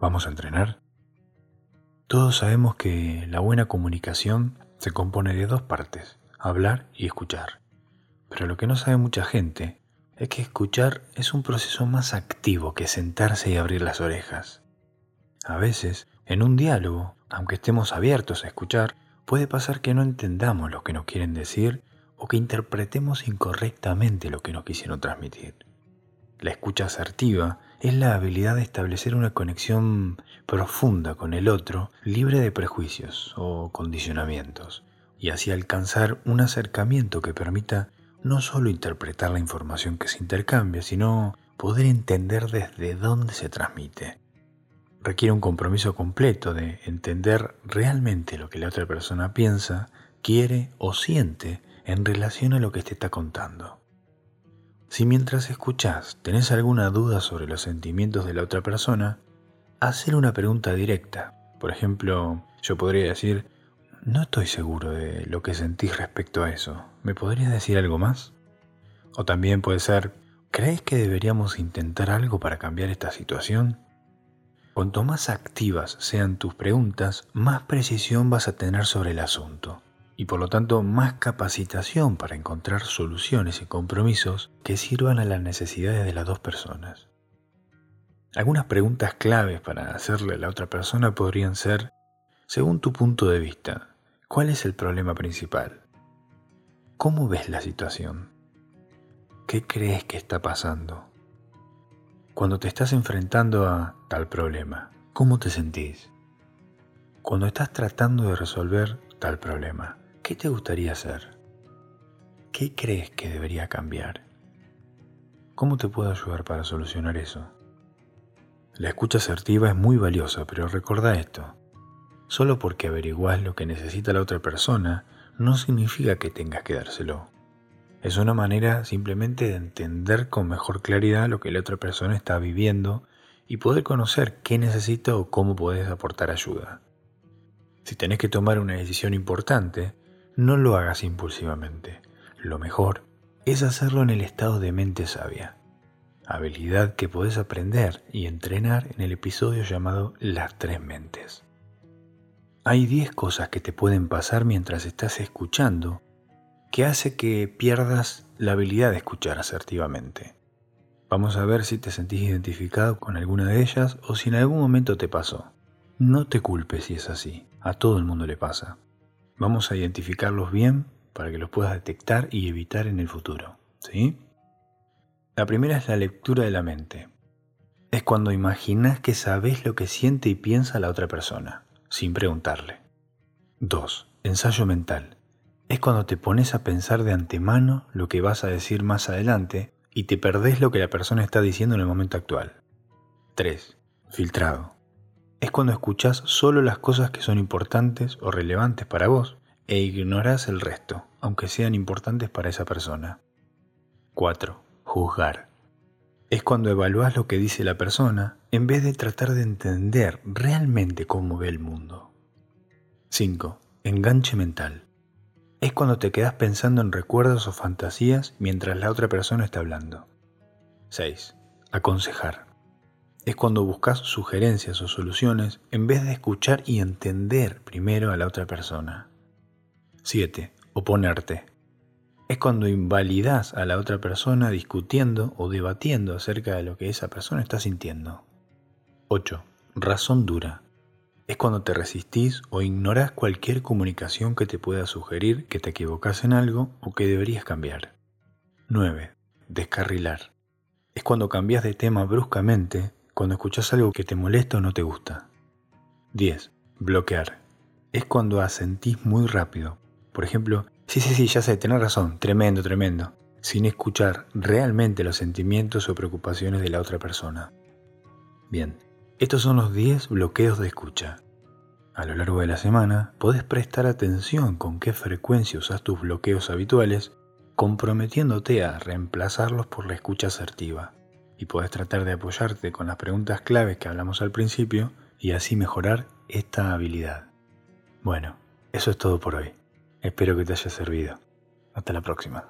¿Vamos a entrenar? Todos sabemos que la buena comunicación se compone de dos partes, hablar y escuchar. Pero lo que no sabe mucha gente es que escuchar es un proceso más activo que sentarse y abrir las orejas. A veces, en un diálogo, aunque estemos abiertos a escuchar, puede pasar que no entendamos lo que nos quieren decir o que interpretemos incorrectamente lo que nos quisieron transmitir. La escucha asertiva es la habilidad de establecer una conexión profunda con el otro, libre de prejuicios o condicionamientos, y así alcanzar un acercamiento que permita no solo interpretar la información que se intercambia, sino poder entender desde dónde se transmite. Requiere un compromiso completo de entender realmente lo que la otra persona piensa, quiere o siente en relación a lo que te está contando. Si mientras escuchas tenés alguna duda sobre los sentimientos de la otra persona, hacer una pregunta directa. Por ejemplo, yo podría decir, no estoy seguro de lo que sentís respecto a eso. ¿Me podrías decir algo más? O también puede ser, ¿crees que deberíamos intentar algo para cambiar esta situación? Cuanto más activas sean tus preguntas, más precisión vas a tener sobre el asunto y por lo tanto más capacitación para encontrar soluciones y compromisos que sirvan a las necesidades de las dos personas. Algunas preguntas claves para hacerle a la otra persona podrían ser, según tu punto de vista, ¿cuál es el problema principal? ¿Cómo ves la situación? ¿Qué crees que está pasando? Cuando te estás enfrentando a tal problema, ¿cómo te sentís? Cuando estás tratando de resolver tal problema, ¿Qué te gustaría hacer? ¿Qué crees que debería cambiar? ¿Cómo te puedo ayudar para solucionar eso? La escucha asertiva es muy valiosa, pero recuerda esto. Solo porque averiguas lo que necesita la otra persona, no significa que tengas que dárselo. Es una manera simplemente de entender con mejor claridad lo que la otra persona está viviendo y poder conocer qué necesita o cómo puedes aportar ayuda. Si tenés que tomar una decisión importante, no lo hagas impulsivamente. Lo mejor es hacerlo en el estado de mente sabia, habilidad que puedes aprender y entrenar en el episodio llamado Las tres mentes. Hay 10 cosas que te pueden pasar mientras estás escuchando que hace que pierdas la habilidad de escuchar asertivamente. Vamos a ver si te sentís identificado con alguna de ellas o si en algún momento te pasó. No te culpes si es así, a todo el mundo le pasa. Vamos a identificarlos bien para que los puedas detectar y evitar en el futuro. ¿sí? La primera es la lectura de la mente. Es cuando imaginas que sabes lo que siente y piensa la otra persona, sin preguntarle. 2. Ensayo mental. Es cuando te pones a pensar de antemano lo que vas a decir más adelante y te perdés lo que la persona está diciendo en el momento actual. 3. Filtrado es cuando escuchas solo las cosas que son importantes o relevantes para vos e ignoras el resto, aunque sean importantes para esa persona. 4. Juzgar. Es cuando evalúas lo que dice la persona en vez de tratar de entender realmente cómo ve el mundo. 5. Enganche mental. Es cuando te quedas pensando en recuerdos o fantasías mientras la otra persona está hablando. 6. Aconsejar es cuando buscas sugerencias o soluciones en vez de escuchar y entender primero a la otra persona. 7. Oponerte. Es cuando invalidas a la otra persona discutiendo o debatiendo acerca de lo que esa persona está sintiendo. 8. Razón dura. Es cuando te resistís o ignorás cualquier comunicación que te pueda sugerir que te equivocas en algo o que deberías cambiar. 9. Descarrilar. Es cuando cambias de tema bruscamente cuando escuchas algo que te molesta o no te gusta. 10. Bloquear. Es cuando asentís muy rápido. Por ejemplo, sí, sí, sí, ya sé, tenés razón, tremendo, tremendo, sin escuchar realmente los sentimientos o preocupaciones de la otra persona. Bien, estos son los 10 bloqueos de escucha. A lo largo de la semana, podés prestar atención con qué frecuencia usas tus bloqueos habituales, comprometiéndote a reemplazarlos por la escucha asertiva y puedes tratar de apoyarte con las preguntas claves que hablamos al principio y así mejorar esta habilidad. Bueno, eso es todo por hoy. Espero que te haya servido. Hasta la próxima.